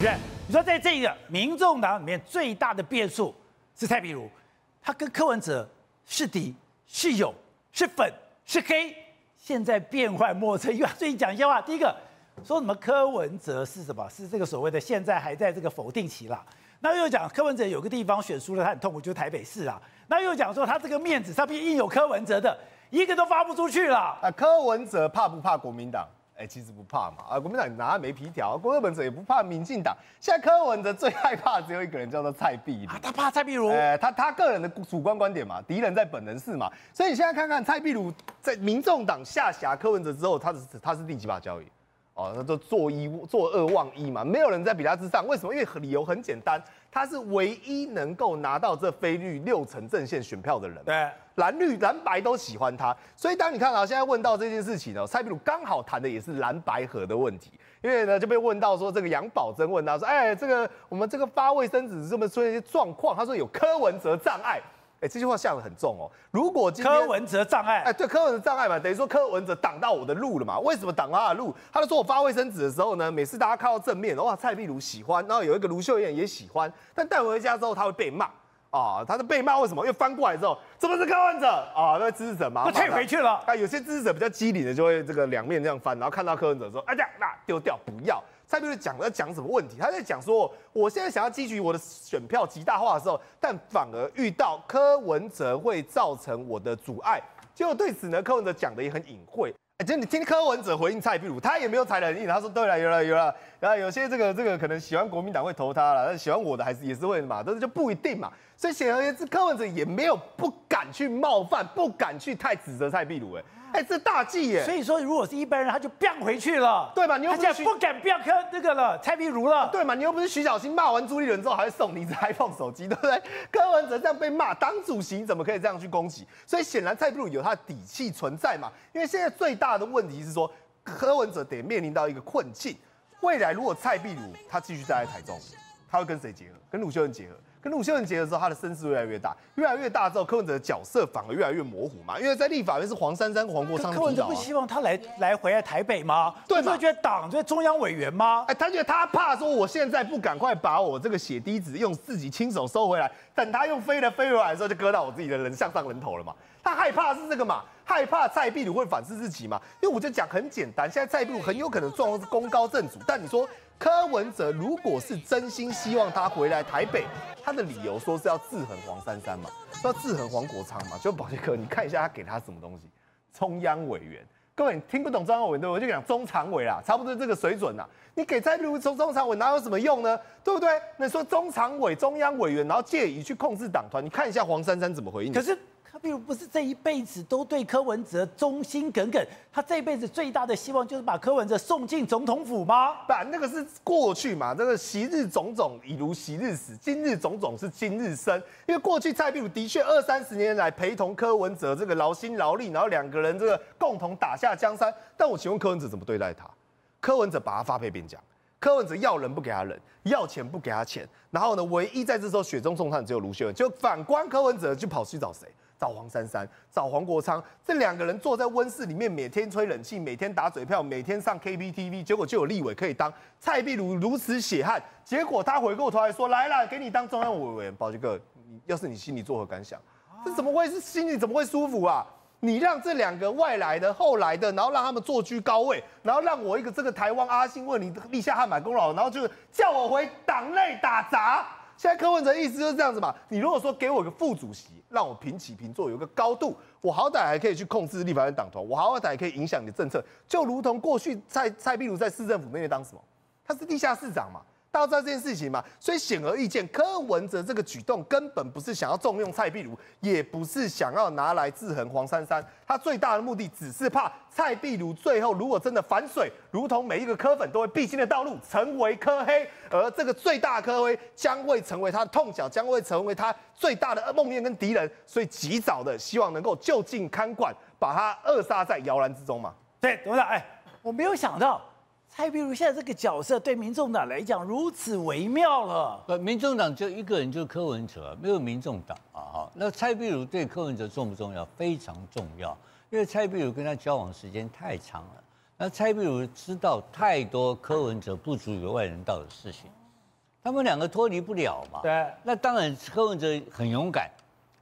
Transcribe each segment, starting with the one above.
你说在这个民众党里面最大的变数是蔡壁如，他跟柯文哲是敌是友是粉是黑，现在变幻莫测。又要最近讲一些话，第一个说什么柯文哲是什么？是这个所谓的现在还在这个否定期啦。那又讲柯文哲有个地方选输了，他很痛苦，就是台北市啊。那又讲说他这个面子上面印有柯文哲的，一个都发不出去了。啊，柯文哲怕不怕国民党？哎，其实不怕嘛，啊，国民党拿没皮条，柯文哲也不怕民进党。现在柯文哲最害怕只有一个人，叫做蔡壁如。啊，他怕蔡壁如？哎，他他个人的主观观点嘛，敌人在本能是嘛。所以你现在看看蔡壁如在民众党下辖柯文哲之后，他是他是第几把交椅？哦，那就作一作二忘一嘛，没有人在比他之上。为什么？因为理由很简单，他是唯一能够拿到这非绿六成阵线选票的人。对，蓝绿蓝白都喜欢他。所以当你看到现在问到这件事情呢，蔡壁如刚好谈的也是蓝白合的问题，因为呢就被问到说这个杨宝珍问他说，哎，这个我们这个发卫生纸这么出现一些状况，他说有柯文哲障碍。哎，这句话下得很重哦。如果今天柯文哲障碍，哎，对，柯文哲障碍嘛，等于说柯文哲挡到我的路了嘛？为什么挡他的路？他就说我发卫生纸的时候呢，每次大家看到正面，哇，蔡壁如喜欢，然后有一个卢秀燕也喜欢，但带回家之后他会被骂啊，他的被骂为什么？因为翻过来之后，怎么是柯文哲啊？那支持者嘛，就退回去了。啊，有些支持者比较机灵的，就会这个两面这样翻，然后看到柯文哲说，哎呀，那丢掉不要。蔡壁如讲在讲什么问题？他在讲说，我现在想要积聚我的选票极大化的时候，但反而遇到柯文哲会造成我的阻碍。结果对此呢，柯文哲讲的也很隐晦。哎，就你听柯文哲回应蔡壁如，他也没有踩得很硬。他说：对了，有了，有了。然后有些这个这个可能喜欢国民党会投他了，但喜欢我的还是也是会嘛，但是就不一定嘛。所以显而易之，柯文哲也没有不敢去冒犯，不敢去太指责蔡壁如。哎。哎、欸，这大忌耶！所以说，如果是一般人，他就变回去了，对吧？你又不，不敢变科那个了，蔡壁如了，对嘛？你又不是徐小新骂完朱立伦之后，还会送你一只 iPhone 手机，对不对？柯文哲这样被骂，当主席怎么可以这样去攻击？所以显然蔡壁如有他的底气存在嘛。因为现在最大的问题是说，柯文哲得面临到一个困境。未来如果蔡壁如他继续待在台中，他会跟谁结合？跟鲁秀恩结合？跟陆秀文结合之后，他的声势越来越大，越来越大之后，柯文哲的角色反而越来越模糊嘛。因为在立法院是黄珊珊、黄国昌、啊。柯文哲不希望他来来回来台北吗？对吗？觉得党在中央委员吗？哎，他觉得他怕说，我现在不赶快把我这个血滴子用自己亲手收回来，等他用飞的飞回来的时候，就割到我自己的人项上人头了嘛。他害怕是这个嘛，害怕蔡壁如会反思自己嘛。因为我就讲很简单，现在蔡壁如很有可能状况是功高震主，但你说。柯文哲如果是真心希望他回来台北，他的理由说是要制衡黄珊珊嘛，说要制衡黄国昌嘛，就宝杰哥，你看一下他给他什么东西？中央委员，各位你听不懂中央委员对不对？我就讲中常委啦，差不多这个水准呐。你给蔡壁如中中常委哪有什么用呢？对不对？那说中常委、中央委员，然后借以去控制党团，你看一下黄珊珊怎么回应？可是。比如不是这一辈子都对柯文哲忠心耿耿，他这一辈子最大的希望就是把柯文哲送进总统府吗？不，那个是过去嘛。这个昔日种种已如昔日死，今日种种是今日生。因为过去蔡壁如的确二三十年来陪同柯文哲这个劳心劳力，然后两个人这个共同打下江山。但我请问柯文哲怎么对待他？柯文哲把他发配边疆，柯文哲要人不给他人，要钱不给他钱。然后呢，唯一在这时候雪中送炭只有卢秀燕，就反观柯文哲就跑去找谁？找黄珊珊，找黄国昌，这两个人坐在温室里面，每天吹冷气，每天打嘴炮，每天上 KPTV，结果就有立委可以当。蔡壁如如此血汗，结果他回过头来说：“来了，给你当中央委员。”宝杰哥，要是你心里作何感想？这怎么会是心里怎么会舒服啊？你让这两个外来的、后来的，然后让他们坐居高位，然后让我一个这个台湾阿信为你立下汗马功劳，然后就叫我回党内打杂。现在柯文哲意思就是这样子嘛？你如果说给我个副主席，让我平起平坐，有个高度，我好歹还可以去控制立法院党团，我好歹还可以影响你的政策，就如同过去蔡蔡壁如在市政府那边当什么？他是地下市长嘛？大家知道这件事情嘛？所以显而易见，柯文哲这个举动根本不是想要重用蔡壁如，也不是想要拿来制衡黄珊珊。他最大的目的只是怕蔡壁如最后如果真的反水，如同每一个柯粉都会必经的道路，成为柯黑。而这个最大的柯黑将会成为他的痛脚，将会成为他最大的梦魇跟敌人。所以及早的希望能够就近看管，把他扼杀在摇篮之中嘛。对，董事长，哎，我没有想到。蔡壁如现在这个角色对民众党来讲如此微妙了。呃，民众党就一个人，就是柯文哲，没有民众党啊。哈，那蔡壁如对柯文哲重不重要？非常重要，因为蔡壁如跟他交往时间太长了。那蔡壁如知道太多柯文哲不足于外人道的事情，他们两个脱离不了嘛。对。那当然，柯文哲很勇敢，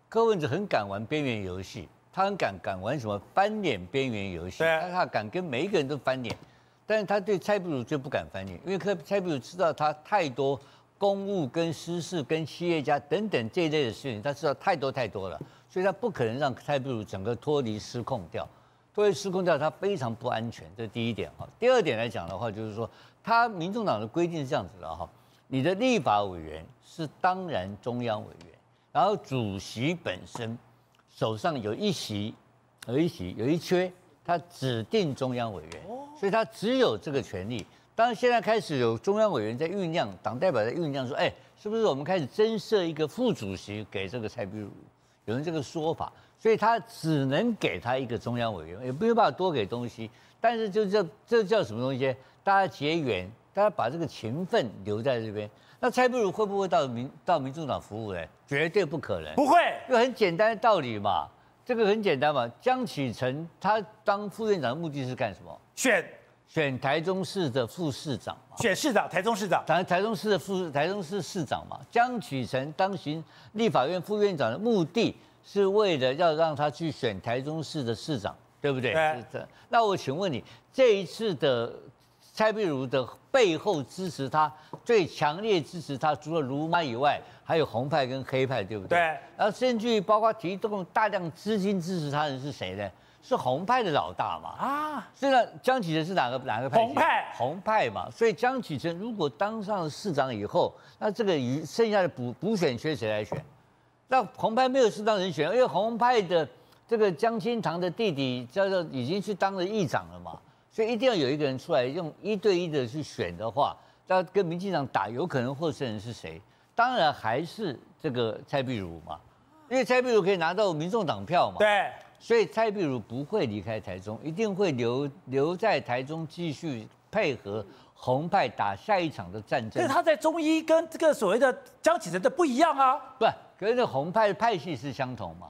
柯文哲很敢玩边缘游戏，他很敢敢玩什么翻脸边缘游戏，对。他敢跟每一个人都翻脸，但是他对蔡壁如就不敢翻脸，因为柯蔡壁如知道他太多公务跟私事跟企业家等等这一类的事情，他知道太多太多了，所以他不可能让蔡壁如整个脱离失控掉。脱离失控掉，他非常不安全，这是第一点哈。第二点来讲的话，就是说，他民众党的规定是这样子的哈，你的立法委员是当然中央委员，然后主席本身手上有一席，有一席有一缺，他指定中央委员，所以他只有这个权利。当然现在开始有中央委员在酝酿，党代表在酝酿说，哎，是不是我们开始增设一个副主席给这个蔡壁如？有人这个说法。所以他只能给他一个中央委员，也没有办法多给东西。但是就叫这叫什么东西？大家结缘，大家把这个情分留在这边。那蔡壁如会不会到民到民主党服务呢？绝对不可能，不会。就很简单的道理嘛，这个很简单嘛。江启臣他当副院长的目的是干什么？选选台中市的副市长嘛。选市长，台中市长。台台中市的副台中市市长嘛。江启臣当行立法院副院长的目的。是为了要让他去选台中市的市长，对不对？对。那我请问你，这一次的蔡壁如的背后支持他、最强烈支持他，除了卢妈以外，还有红派跟黑派，对不对？对。然后甚至于包括提供大量资金支持他的人是谁呢？是红派的老大嘛？啊。所以呢，江启臣是哪个哪个派？红派。红派嘛。所以江启臣如果当上了市长以后，那这个余剩下的补补选缺谁来选？那红派没有适当人选，因为红派的这个江青堂的弟弟叫做已经去当了议长了嘛，所以一定要有一个人出来用一对一的去选的话，要跟民进党打，有可能获胜人是谁？当然还是这个蔡壁如嘛，因为蔡壁如可以拿到民众党票嘛。对，所以蔡壁如不会离开台中，一定会留留在台中继续配合红派打下一场的战争。可是他在中医跟这个所谓的江启臣的不一样啊，不。可是那红派派系是相同嘛？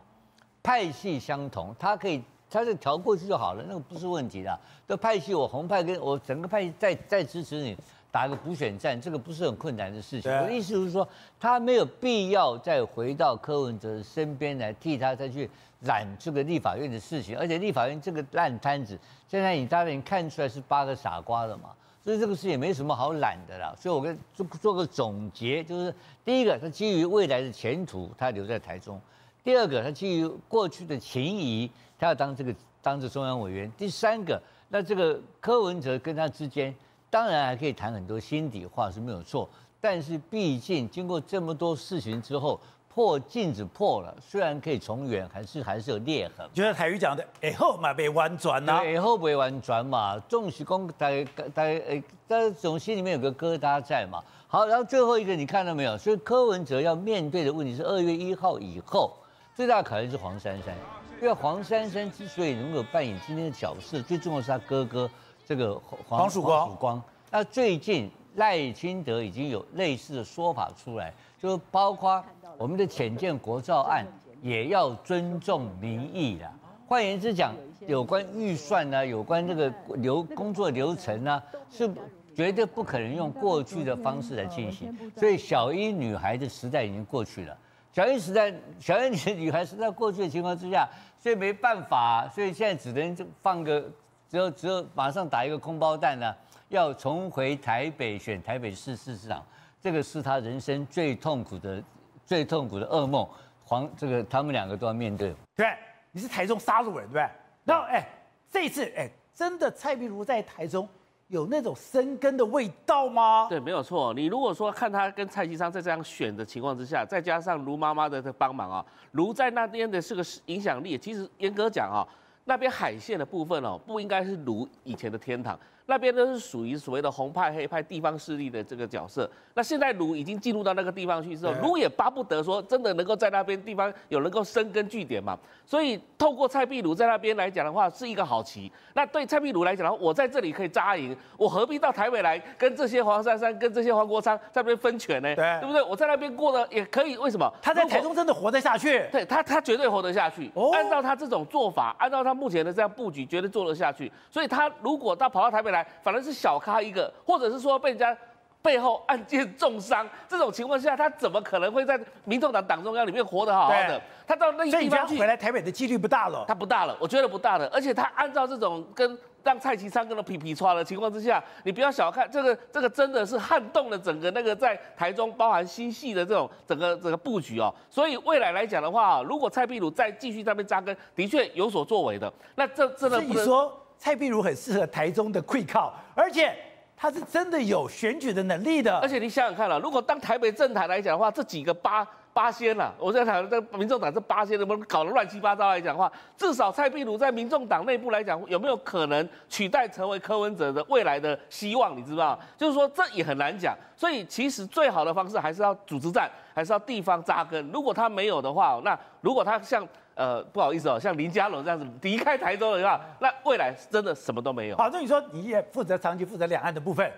派系相同，他可以，他就调过去就好了，那个不是问题的。这派系，我红派跟我整个派系再再支持你打个补选战，这个不是很困难的事情。我的意思就是说，他没有必要再回到柯文哲身边来替他再去揽这个立法院的事情，而且立法院这个烂摊子，现在你大家看出来是八个傻瓜了嘛？所以这个事也没什么好懒的啦，所以我跟做做个总结，就是第一个，他基于未来的前途，他留在台中；第二个，他基于过去的情谊，他要当这个当这中央委员；第三个，那这个柯文哲跟他之间，当然还可以谈很多心底话是没有错，但是毕竟经过这么多事情之后。破镜子破了，虽然可以重圆，还是还是有裂痕。就像台语讲的，以后嘛被弯转呐，以后不会弯转嘛。总是讲大概大概诶，但总心里面有个疙瘩在嘛。好，然后最后一个你看到没有？所以柯文哲要面对的问题是二月一号以后最大的考验是黄珊珊，因为黄珊珊之所以能够扮演今天的角色，最重要是他哥哥这个黄黄曙光。黄曙光。那最近赖清德已经有类似的说法出来，就包括。我们的浅见国造案也要尊重民意啦。换言之讲，有关预算呢，有关这个流工作流程呢，是绝对不可能用过去的方式来进行。所以小一女孩的时代已经过去了。小英时代，小英女孩是在过去的情况之下，所以没办法，所以现在只能就放个，只有只有马上打一个空包弹呢，要重回台北选台北市市长，这个是他人生最痛苦的。最痛苦的噩梦，黄这个他们两个都要面对。对，你是台中杀入人，对不对？然后哎，这一次哎，真的蔡壁如在台中有那种生根的味道吗？对，没有错。你如果说看他跟蔡其昌在这样选的情况之下，再加上卢妈妈的帮忙啊，卢在那边的是个影响力，其实严格讲啊，那边海线的部分哦，不应该是卢以前的天堂。那边都是属于所谓的红派黑派地方势力的这个角色。那现在卢已经进入到那个地方去之后，卢也巴不得说真的能够在那边地方有能够生根据点嘛。所以透过蔡壁如在那边来讲的话，是一个好棋。那对蔡壁如来讲的话，我在这里可以扎营，我何必到台北来跟这些黄珊珊、跟这些黄国昌在那边分权呢？对，对不对？我在那边过得也可以。为什么？他在台中真的活得下去？对他，他绝对活得下去。按照他这种做法，按照他目前的这样布局，绝对做得下去。所以他如果他跑到台北来，反而是小。咖一个，或者是说被人家背后暗箭重伤，这种情况下，他怎么可能会在民众党党中央里面活得好好的？他到那个地方去回来台北的几率不大了。他不大了，我觉得不大了。而且他按照这种跟让蔡其昌跟他皮皮穿的情况之下，你不要小看这个，这个真的是撼动了整个那个在台中包含新系的这种整个整个布局哦。所以未来来讲的话，如果蔡壁如再继续在那边扎根，的确有所作为的，那这真的不能说蔡壁如很适合台中的溃靠，而且。他是真的有选举的能力的，而且你想想看了，如果当台北政坛来讲的话，这几个八八仙了，我在台在民众党这八仙，能不能搞得乱七八糟来讲的话，至少蔡壁如在民众党内部来讲，有没有可能取代成为柯文哲的未来的希望？你知不知道？就是说这也很难讲。所以其实最好的方式还是要组织战，还是要地方扎根。如果他没有的话，那如果他像。呃，不好意思哦，像林佳龙这样子离开台州的话，那未来真的什么都没有。好，那你说你也负责长期负责两岸的部分，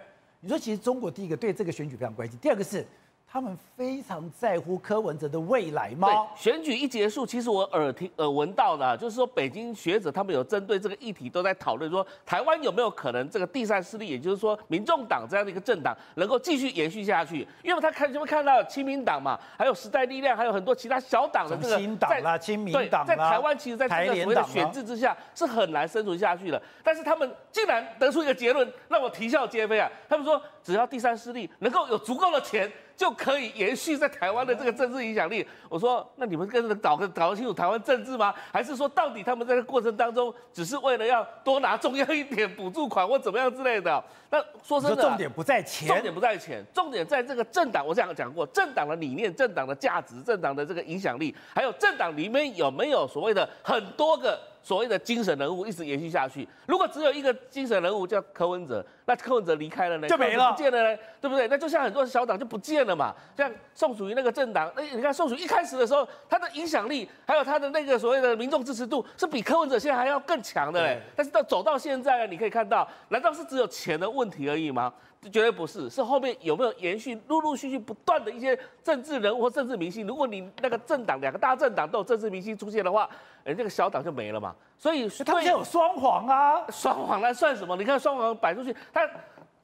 你说其实中国第一个对这个选举非常关心，第二个是。他们非常在乎柯文哲的未来吗？对，选举一结束，其实我耳听耳闻到的，就是说北京学者他们有针对这个议题都在讨论，说台湾有没有可能这个第三势力，也就是说民众党这样的一个政党能够继续延续下去？因为他看就会看到亲民党嘛，还有时代力量，还有很多其他小党的这个新党啦、亲民党在台湾其实在这个所谓的选制之下是很难生存下去的。但是他们竟然得出一个结论，让我啼笑皆非啊！他们说，只要第三势力能够有足够的钱。就可以延续在台湾的这个政治影响力。我说，那你们跟着搞个搞得清楚台湾政治吗？还是说，到底他们在这个过程当中，只是为了要多拿中央一点补助款或怎么样之类的？那说真的，重点不在钱，重点不在钱，重点在这个政党。我这样讲过，政党的理念、政党的价值、政党的这个影响力，还有政党里面有没有所谓的很多个。所谓的精神人物一直延续下去。如果只有一个精神人物叫柯文哲，那柯文哲离开了呢，就没了，不见了呢，对不对？那就像很多小党就不见了嘛。像宋楚瑜那个政党，那你看宋楚瑜一开始的时候，他的影响力还有他的那个所谓的民众支持度，是比柯文哲现在还要更强的嘞。但是到走到现在，你可以看到，难道是只有钱的问题而已吗？绝对不是，是后面有没有延续，陆陆续续不断的一些政治人物或政治明星。如果你那个政党两个大政党都有政治明星出现的话，哎，这个小党就没了嘛。所以他们现在有双黄啊，双黄那算什么？你看双黄摆出去，他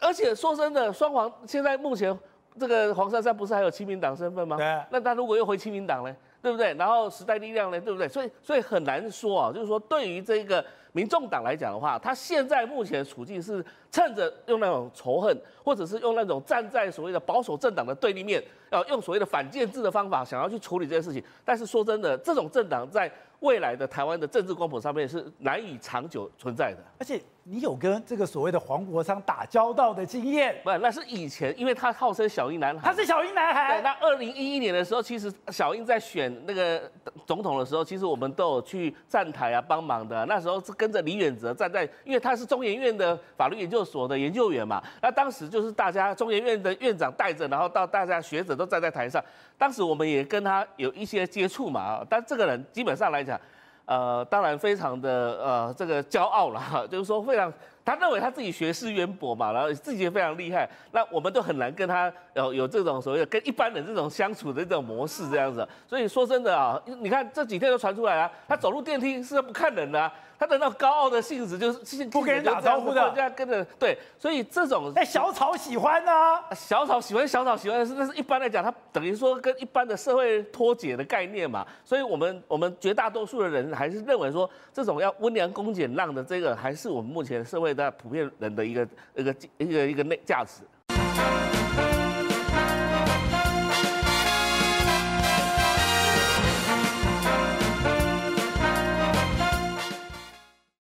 而且说真的，双黄现在目前这个黄珊珊不是还有亲民党身份吗？对。那他如果又回亲民党呢？对不对？然后时代力量呢？对不对？所以所以很难说啊，就是说对于这个。民众党来讲的话，他现在目前的处境是趁着用那种仇恨，或者是用那种站在所谓的保守政党的对立面，要用所谓的反建制的方法，想要去处理这件事情。但是说真的，这种政党在未来的台湾的政治光谱上面是难以长久存在的。而且你有跟这个所谓的黄国昌打交道的经验？不，那是以前，因为他号称小英男孩。他是小英男孩。对，那二零一一年的时候，其实小英在选那个总统的时候，其实我们都有去站台啊，帮忙的。那时候是跟着李远哲站在，因为他是中研院的法律研究所的研究员嘛。那当时就是大家中研院的院长带着，然后到大家学者都站在台上。当时我们也跟他有一些接触嘛。但这个人基本上来讲。呃，当然非常的呃，这个骄傲了哈，就是说非常，他认为他自己学识渊博嘛，然后自己也非常厉害，那我们都很难跟他有有这种所谓的跟一般人这种相处的这种模式这样子，所以说真的啊，你看这几天都传出来啊，他走入电梯是不看人的啊。他的那高傲的性子就是不跟人打招呼的，人家跟着对，所以这种哎小草喜欢呢、啊，小草喜欢小草喜欢的是，那是一般来讲，他等于说跟一般的社会脱节的概念嘛，所以我们我们绝大多数的人还是认为说，这种要温良恭俭让的这个，还是我们目前社会的普遍人的一个一个一个一个内价值。